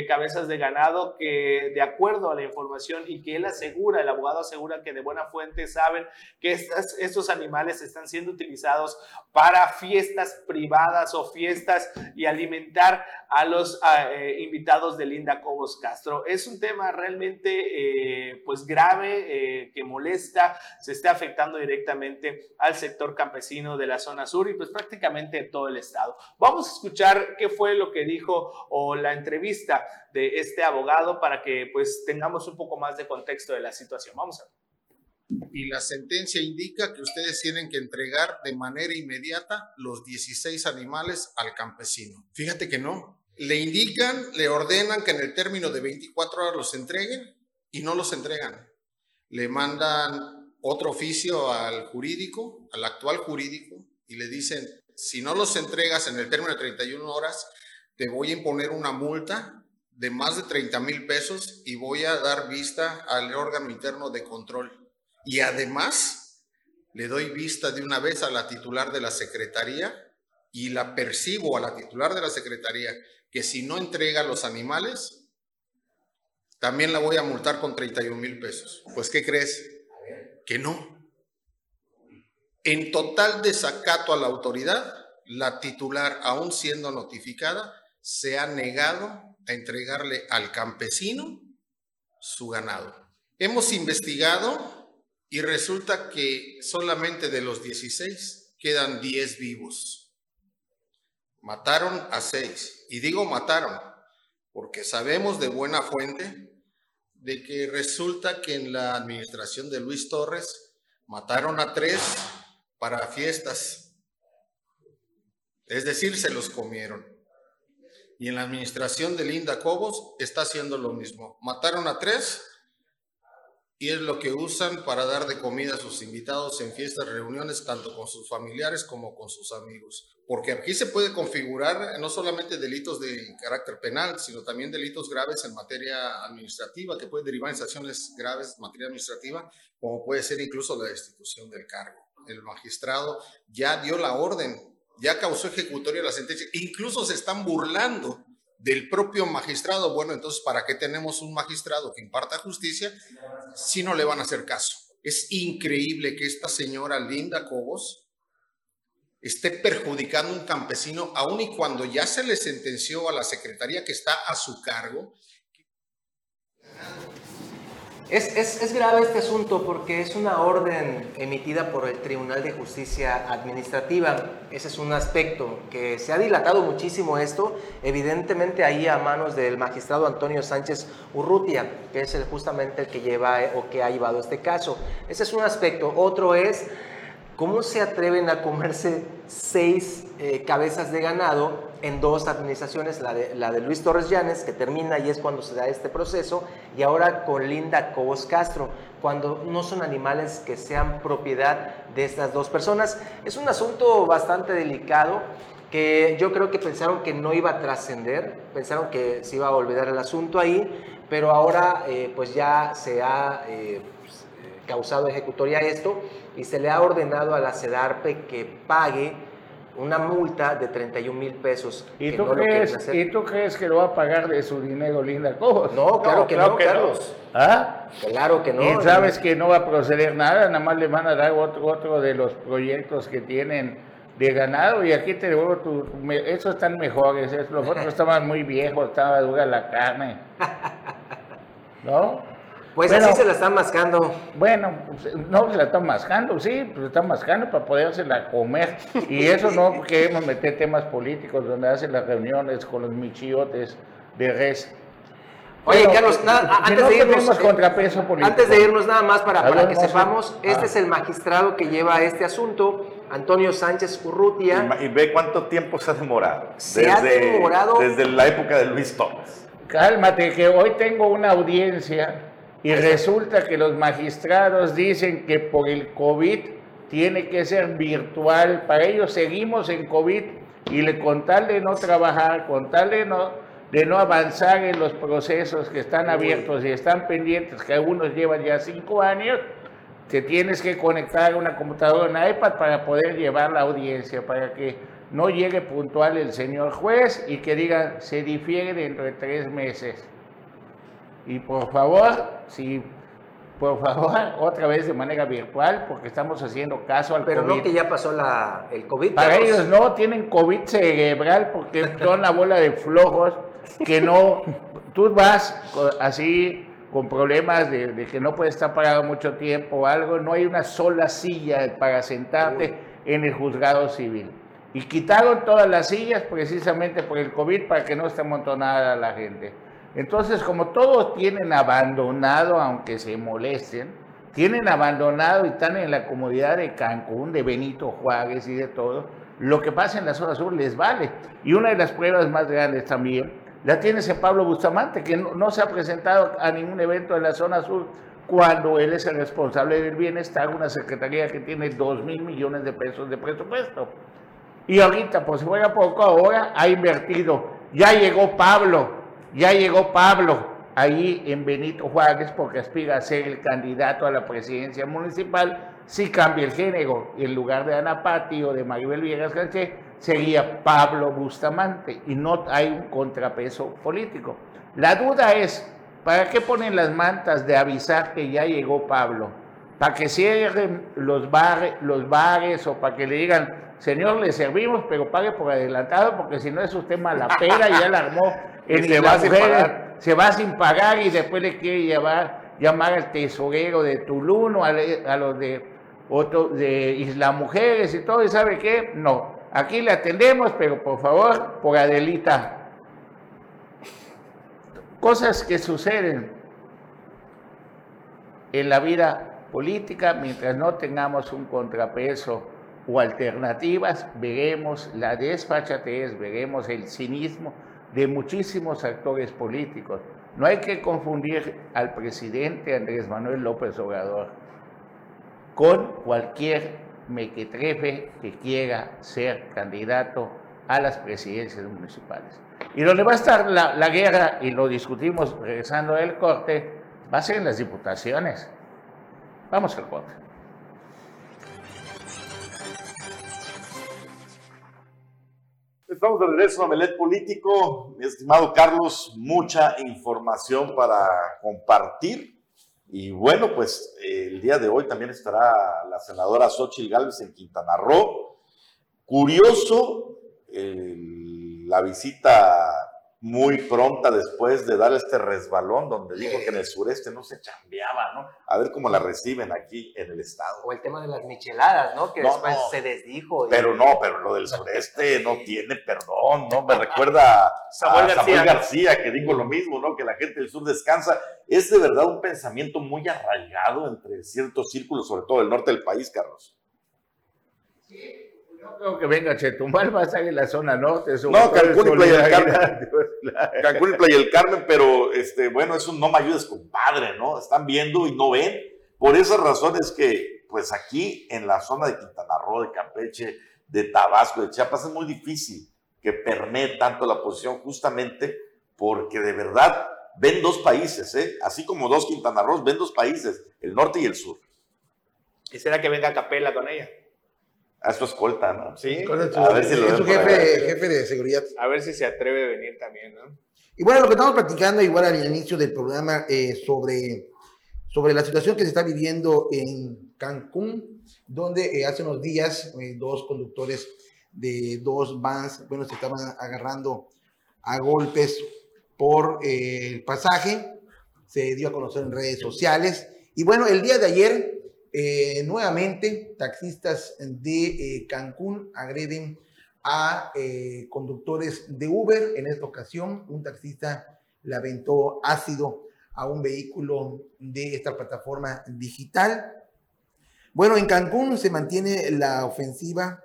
Speaker 3: cabezas de ganado que de acuerdo a la información y que él asegura, el abogado asegura que de buena fuente saben que estas, estos animales están siendo utilizados para fiestas privadas o fiestas y alimentar a los eh, invitados de Linda Cobos Castro. Es un tema realmente eh, pues grave eh, que molesta, se está afectando directamente al sector campesino de la zona sur y pues prácticamente todo el estado. Vamos a escuchar qué fue lo que dijo o la entrevista de este abogado para que pues tengamos un poco más de contexto de la situación. Vamos a ver
Speaker 10: y la sentencia indica que ustedes tienen que entregar de manera inmediata los 16 animales al campesino. Fíjate que no, le indican, le ordenan que en el término de 24 horas los entreguen y no los entregan. Le mandan otro oficio al jurídico, al actual jurídico, y le dicen, si no los entregas en el término de 31 horas, te voy a imponer una multa de más de 30 mil pesos y voy a dar vista al órgano interno de control. Y además, le doy vista de una vez a la titular de la Secretaría y la percibo a la titular de la Secretaría que si no entrega los animales, también la voy a multar con 31 mil pesos. Pues, ¿qué crees? Que no. En total desacato a la autoridad, la titular, aún siendo notificada, se ha negado a entregarle al campesino su ganado. Hemos investigado y resulta que solamente de los 16 quedan 10 vivos. Mataron a 6. Y digo mataron porque sabemos de buena fuente de que resulta que en la administración de Luis Torres mataron a 3 para fiestas. Es decir, se los comieron. Y en la administración de Linda Cobos está haciendo lo mismo. Mataron a tres y es lo que usan para dar de comida a sus invitados en fiestas, reuniones, tanto con sus familiares como con sus amigos. Porque aquí se puede configurar no solamente delitos de carácter penal, sino también delitos graves en materia administrativa, que pueden derivar en sanciones graves en materia administrativa, como puede ser incluso la destitución del cargo. El magistrado ya dio la orden ya causó ejecutoria la sentencia, incluso se están burlando del propio magistrado. Bueno, entonces, ¿para qué tenemos un magistrado que imparta justicia si no le van a hacer caso? Es increíble que esta señora Linda Cobos esté perjudicando un campesino, aun y cuando ya se le sentenció a la secretaría que está a su cargo,
Speaker 1: es, es, es, grave este asunto porque es una orden emitida por el Tribunal de Justicia Administrativa. Ese es un aspecto que se ha dilatado muchísimo esto, evidentemente ahí a manos del magistrado Antonio Sánchez Urrutia, que es el, justamente el que lleva o que ha llevado este caso. Ese es un aspecto. Otro es ¿Cómo se atreven a comerse seis eh, cabezas de ganado en dos administraciones? La de, la de Luis Torres Llanes, que termina y es cuando se da este proceso, y ahora con Linda Cobos Castro, cuando no son animales que sean propiedad de estas dos personas. Es un asunto bastante delicado que yo creo que pensaron que no iba a trascender, pensaron que se iba a olvidar el asunto ahí, pero ahora eh, pues ya se ha eh, pues, causado ejecutoria esto y se le ha ordenado a la CEDARPE que pague una multa de 31 mil pesos.
Speaker 4: ¿Y tú, crees, ¿Y tú crees que lo va a pagar de su dinero Linda Cobos?
Speaker 1: No, claro que no, Carlos.
Speaker 4: ¿Ah?
Speaker 1: Claro que no.
Speaker 4: Y sabes que no va a proceder nada, nada más le van a dar otro, otro de los proyectos que tienen de ganado y aquí te digo, tu, esos están mejores, los otros estaban muy viejos, estaba dura la carne. ¿No?
Speaker 1: Pues así se la están mascando.
Speaker 4: Bueno, pues, no se la están mascando, sí, pues se están mascando para podérsela comer. Y eso no queremos meter temas políticos donde hacen las reuniones con los michiotes de res.
Speaker 1: Oye, Carlos, nada, antes, de irnos,
Speaker 4: eh, contrapeso político.
Speaker 1: antes de irnos nada más para, para que sepamos, este ah. es el magistrado que lleva este asunto, Antonio Sánchez Urrutia.
Speaker 6: Y, ve cuánto tiempo se ha demorado.
Speaker 1: Se desde, ha demorado.
Speaker 6: Desde la época de Luis Torres.
Speaker 4: Cálmate, que hoy tengo una audiencia y resulta que los magistrados dicen que por el COVID tiene que ser virtual. Para ellos seguimos en COVID y le contarle no trabajar, contarle no, de no avanzar en los procesos que están abiertos y están pendientes, que algunos llevan ya cinco años, te tienes que conectar a una computadora, una iPad para poder llevar la audiencia, para que no llegue puntual el señor juez y que diga se difiere dentro de tres meses. Y por favor, si por favor, otra vez de manera virtual, porque estamos haciendo caso al
Speaker 1: Pero
Speaker 4: COVID.
Speaker 1: no que ya pasó la, el COVID.
Speaker 4: Para ellos no, tienen COVID cerebral porque son la bola de flojos que no, tú vas así con problemas de, de, que no puedes estar parado mucho tiempo o algo, no hay una sola silla para sentarte en el juzgado civil. Y quitaron todas las sillas precisamente por el COVID para que no esté amontonada la gente. Entonces, como todos tienen abandonado, aunque se molesten, tienen abandonado y están en la comodidad de Cancún, de Benito Juárez y de todo, lo que pasa en la zona sur les vale. Y una de las pruebas más grandes también la tiene ese Pablo Bustamante, que no, se ha presentado a ningún evento en la zona sur cuando él es el responsable del bienestar, una secretaría que tiene 2 mil millones de pesos de presupuesto. Y ahorita, pues si fuera poco, ahora ha invertido. Ya llegó Pablo, ya llegó Pablo ahí en Benito Juárez porque aspira a ser el candidato a la presidencia municipal si cambia el género. En lugar de Ana Pati o de Maribel Villegas Canché, sería Pablo Bustamante y no hay un contrapeso político. La duda es, ¿para qué ponen las mantas de avisar que ya llegó Pablo? ¿Para que cierren los, bares, los bares o para que le digan, señor, le servimos, pero pague por adelantado, porque si no es usted malapera y ya la armó en
Speaker 3: se va sin pagar.
Speaker 4: se va sin pagar y después le quiere llevar, llamar al tesorero de Tulum o a, a los de, otro, de Isla Mujeres y todo, y ¿sabe qué? No, aquí le atendemos, pero por favor, por Adelita. Cosas que suceden en la vida política mientras no tengamos un contrapeso o alternativas, veremos la desfachatez, veremos el cinismo de muchísimos actores políticos. No hay que confundir al presidente Andrés Manuel López Obrador con cualquier mequetrefe que quiera ser candidato a las presidencias municipales. Y donde va a estar la, la guerra, y lo discutimos regresando del corte, va a ser en las diputaciones. Vamos al corte.
Speaker 6: Estamos de regreso a Melet Político. Mi estimado Carlos, mucha información para compartir. Y bueno, pues eh, el día de hoy también estará la senadora Xochitl Gálvez en Quintana Roo. Curioso la visita muy pronta después de dar este resbalón donde dijo que en el sureste no se chambeaba, ¿no? A ver cómo la reciben aquí en el estado.
Speaker 1: O el tema de las micheladas, ¿no? Que
Speaker 6: No,
Speaker 1: después
Speaker 6: no.
Speaker 1: se desdijo. y-
Speaker 6: Pero no, pero lo del sureste no tiene perdón, ¿no? Me recuerda a
Speaker 3: Samuel
Speaker 6: Samuel
Speaker 3: García.
Speaker 6: García. que dijo lo mismo, ¿no? Que la gente del sur descansa. Es de verdad un pensamiento muy arraigado entre ciertos círculos, sobre todo del norte del país, Carlos.
Speaker 4: No creo que venga Chetumal, va a en la zona norte.
Speaker 6: No, Cancún y Playa del
Speaker 4: claro.
Speaker 6: Cancún y Playa del Carmen, pero este, bueno, es un no me ayudes, compadre, ¿no? Están viendo y no ven. Por esas razones que, pues aquí en la zona de Quintana Roo, de Campeche, de Tabasco, de Chiapas, es muy difícil que permee tanto la oposición, justamente porque de verdad ven dos países, ¿eh? Así como dos Quintana Roo, ven dos países, el norte y el sur.
Speaker 3: Quisiera que venga Capela con ella.
Speaker 6: A su escolta, ¿no?
Speaker 3: Sí.
Speaker 6: A ver si lo
Speaker 2: es su jefe, jefe de seguridad.
Speaker 3: A ver si se atreve a venir también, ¿no?
Speaker 2: Y bueno, lo que estamos platicando igual al inicio del programa eh, sobre, sobre la situación que se está viviendo en Cancún, donde eh, hace unos días eh, dos conductores de dos vans, bueno, se estaban agarrando a golpes por eh, el pasaje, se dio a conocer en redes sociales. Y bueno, el día de ayer, eh, nuevamente, taxistas de eh, Cancún agreden a eh, conductores de Uber. En esta ocasión, un taxista le aventó ácido a un vehículo de esta plataforma digital. Bueno, en Cancún se mantiene la ofensiva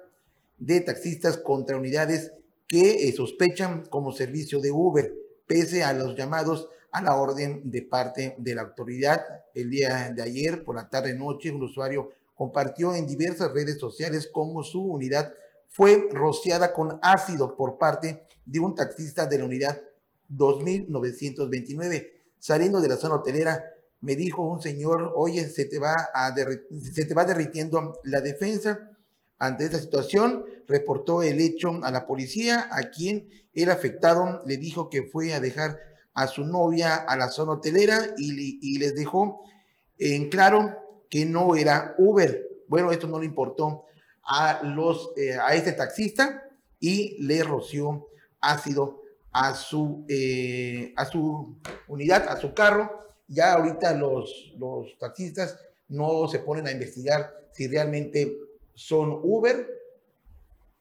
Speaker 2: de taxistas contra unidades que sospechan como servicio de Uber, pese a los llamados a la orden de parte de la autoridad. El día de ayer, por la tarde-noche, un usuario compartió en diversas redes sociales cómo su unidad fue rociada con ácido por parte de un taxista de la unidad 2929. Saliendo de la zona hotelera, me dijo un señor, oye, se te va, a se te va derritiendo la defensa. Ante esta situación, reportó el hecho a la policía, a quien el afectado le dijo que fue a dejar a su novia a la zona hotelera y, les dejó en claro que no era Uber. Bueno, esto no le importó a, los, eh, a este taxista y le roció ácido a su, eh, a su unidad, a su carro. Ya ahorita los, los taxistas no se ponen a investigar si realmente son Uber,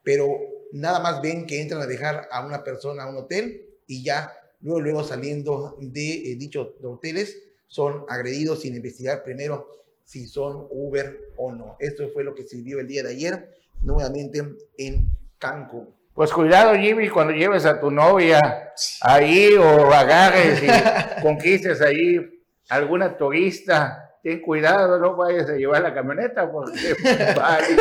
Speaker 2: pero nada más ven que entran a dejar a una persona a un hotel y ya luego, luego saliendo de eh, dichos hoteles son agredidos sin investigar primero si son Uber o no. Esto fue lo que se vio el día de ayer, nuevamente en Cancún.
Speaker 4: Pues cuidado, Jimmy, cuando lleves a tu novia ahí o agarres y conquistes ahí alguna turista. Ten cuidado, no vayas a llevar la camioneta porque vale.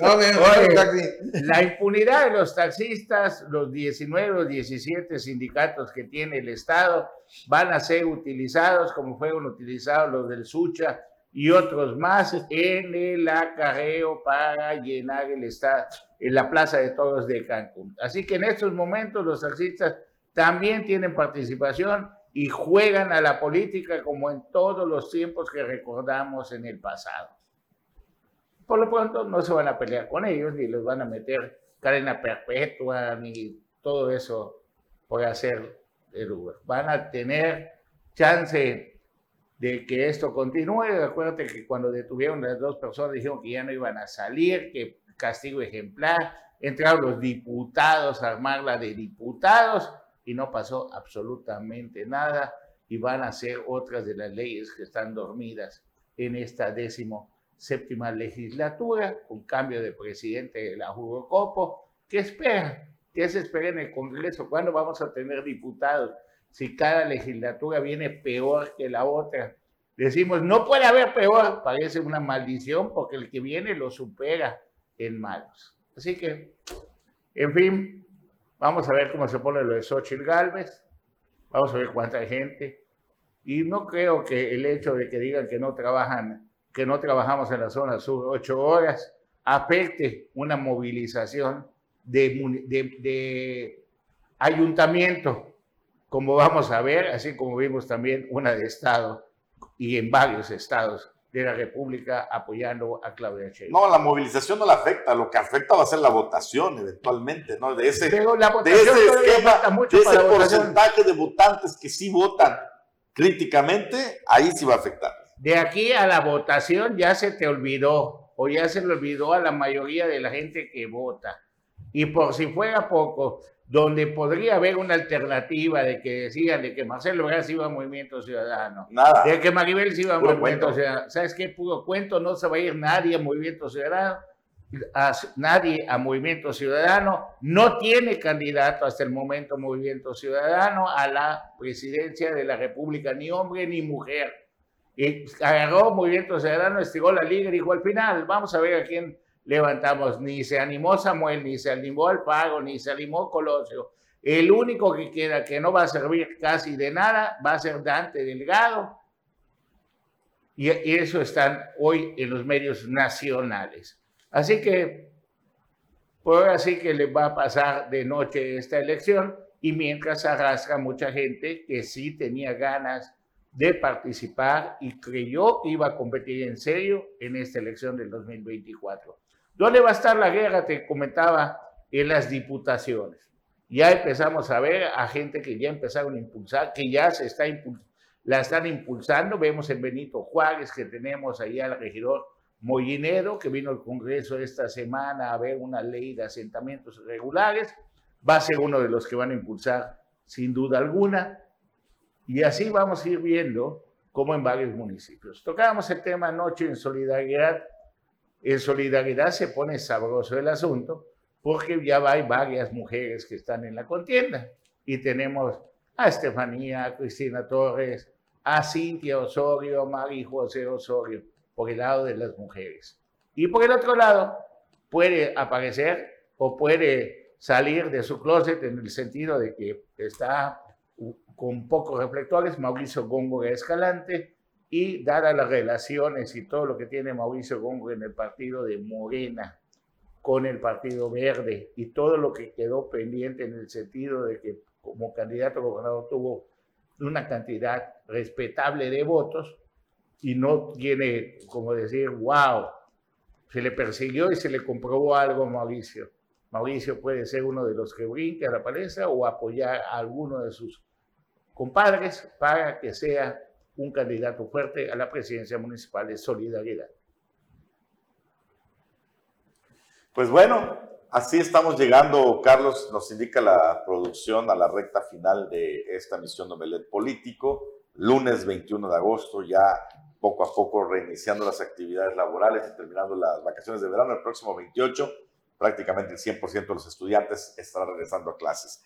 Speaker 2: No, me-
Speaker 4: Oye,
Speaker 2: taxi.
Speaker 4: la impunidad de los taxistas, los 19 o 17 sindicatos que tiene el Estado, van a ser utilizados como fueron utilizados los del Sucha y otros más en el acarreo para llenar el estado, en la Plaza de Toros de Cancún. Así que en estos momentos los taxistas también tienen participación y juegan a la política como en todos los tiempos que recordamos en el pasado. Por lo pronto no se van a pelear con ellos, ni los van a meter cadena perpetua, ni todo eso por hacer el Uber. Van a tener chance de que esto continúe. Acuérdate que cuando detuvieron a las dos personas dijeron que ya no iban a salir, que castigo ejemplar. Entraron los diputados a armarla de diputados y no pasó absolutamente nada y van a ser otras de las leyes que están dormidas en esta décimo séptima legislatura, con cambio de presidente de la Jugocopo. ¿Qué espera? ¿Qué se espera en el Congreso? ¿Cuándo vamos a tener diputados? si cada legislatura viene peor que la otra. Decimos, no puede haber peor, parece una maldición porque el que viene lo supera en malos. Así que, en fin, vamos a ver cómo se pone lo de Xochitl Galvez, vamos a ver cuánta gente. Y no creo que el hecho de que digan que no trabajan, que no trabajamos en la zona sur ocho horas, afecte una movilización de, de, de ayuntamiento como vamos a ver, así como vimos también una de Estado y en varios estados de la República apoyando a Claudia Sheinbaum.
Speaker 6: No, la movilización no la afecta, lo que afecta va a ser la votación eventualmente, ¿no? De ese,
Speaker 4: Pero la
Speaker 6: de ese esquema,
Speaker 4: mucho
Speaker 6: de ese
Speaker 4: votación.
Speaker 6: porcentaje de votantes que sí votan críticamente, ahí sí va a afectar.
Speaker 4: De aquí a la votación ya se te olvidó o ya se le olvidó a la mayoría de la gente que vota. Y por si fuera poco, donde podría haber una alternativa de que decían de que Marcelo Ebrard iba a Movimiento Ciudadano,
Speaker 6: Nada.
Speaker 4: de que Maribel se iba a
Speaker 6: Puro
Speaker 4: Movimiento
Speaker 6: cuento.
Speaker 4: Ciudadano. ¿Sabes qué? Puro cuento, no se va a ir nadie a Movimiento Ciudadano, a- nadie a Movimiento Ciudadano, no tiene candidato hasta el momento Movimiento Ciudadano a la presidencia de la República, ni hombre ni mujer. Y agarró Movimiento Ciudadano, estiró la liga y dijo al final, vamos a ver a quién levantamos. Ni se animó Samuel, ni se animó Alfaro, ni se animó Colosio. El único que queda que no va a servir casi de nada va a ser Dante Delgado. Y, y eso están hoy en los medios nacionales. Así que, por ahora sí que le va a pasar de noche esta elección y mientras arrastra mucha gente que sí tenía ganas de participar y creyó que iba a competir en serio en esta elección del 2024. ¿Dónde va a estar la guerra? Te comentaba en las diputaciones. Ya empezamos a ver a gente que ya empezaron a impulsar, que ya se está la están impulsando. Vemos en Benito Juárez que tenemos allá al regidor Mollinero, que vino al Congreso esta semana a ver una ley de asentamientos regulares. Va a ser uno de los que van a impulsar sin duda alguna. Y así vamos a ir viendo cómo en varios municipios. Tocábamos el tema anoche en solidaridad. En solidaridad se pone sabroso el asunto porque ya hay varias mujeres que están en la contienda. Y tenemos a Estefanía, a Cristina Torres, a Cintia Osorio, a Mari José Osorio, por el lado de las mujeres. Y por el otro lado, puede aparecer o puede salir de su closet en el sentido de que está con pocos reflectores, Mauricio Góngora Escalante, y dadas las relaciones y todo lo que tiene Mauricio Góngora en el partido de Morena con el Partido Verde y todo lo que quedó pendiente en el sentido de que como candidato a gobernador tuvo una cantidad respetable de votos y no tiene como decir, wow, se le persiguió y se le comprobó algo a Mauricio. Mauricio puede ser uno de los que brinque a la palestra o apoyar a alguno de sus compadres para que sea un candidato fuerte a la presidencia municipal de Solidaridad.
Speaker 6: Pues bueno, así estamos llegando, Carlos, nos indica la producción a la recta final de esta misión de Omelet Político, lunes 21 de agosto, ya poco a poco reiniciando las actividades laborales y terminando las vacaciones de verano, el próximo 28, prácticamente el 100% de los estudiantes estará regresando a clases.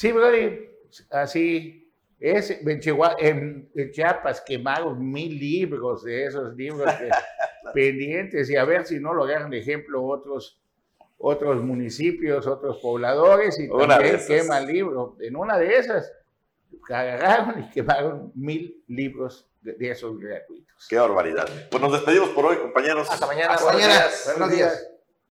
Speaker 4: Sí, Brody, así es. En, Chihuahua, en, en Chiapas quemaron mil libros de esos libros pendientes y a ver si no lo agarran de ejemplo otros, otros municipios, otros pobladores y
Speaker 6: Una
Speaker 4: también queman libros. En una de esas agarraron y quemaron mil libros de esos gratuitos.
Speaker 6: Qué barbaridad. Pues nos despedimos por hoy, compañeros.
Speaker 1: Hasta mañana.
Speaker 2: Hasta
Speaker 1: buenos
Speaker 2: mañana.
Speaker 1: días.
Speaker 2: Buenos días.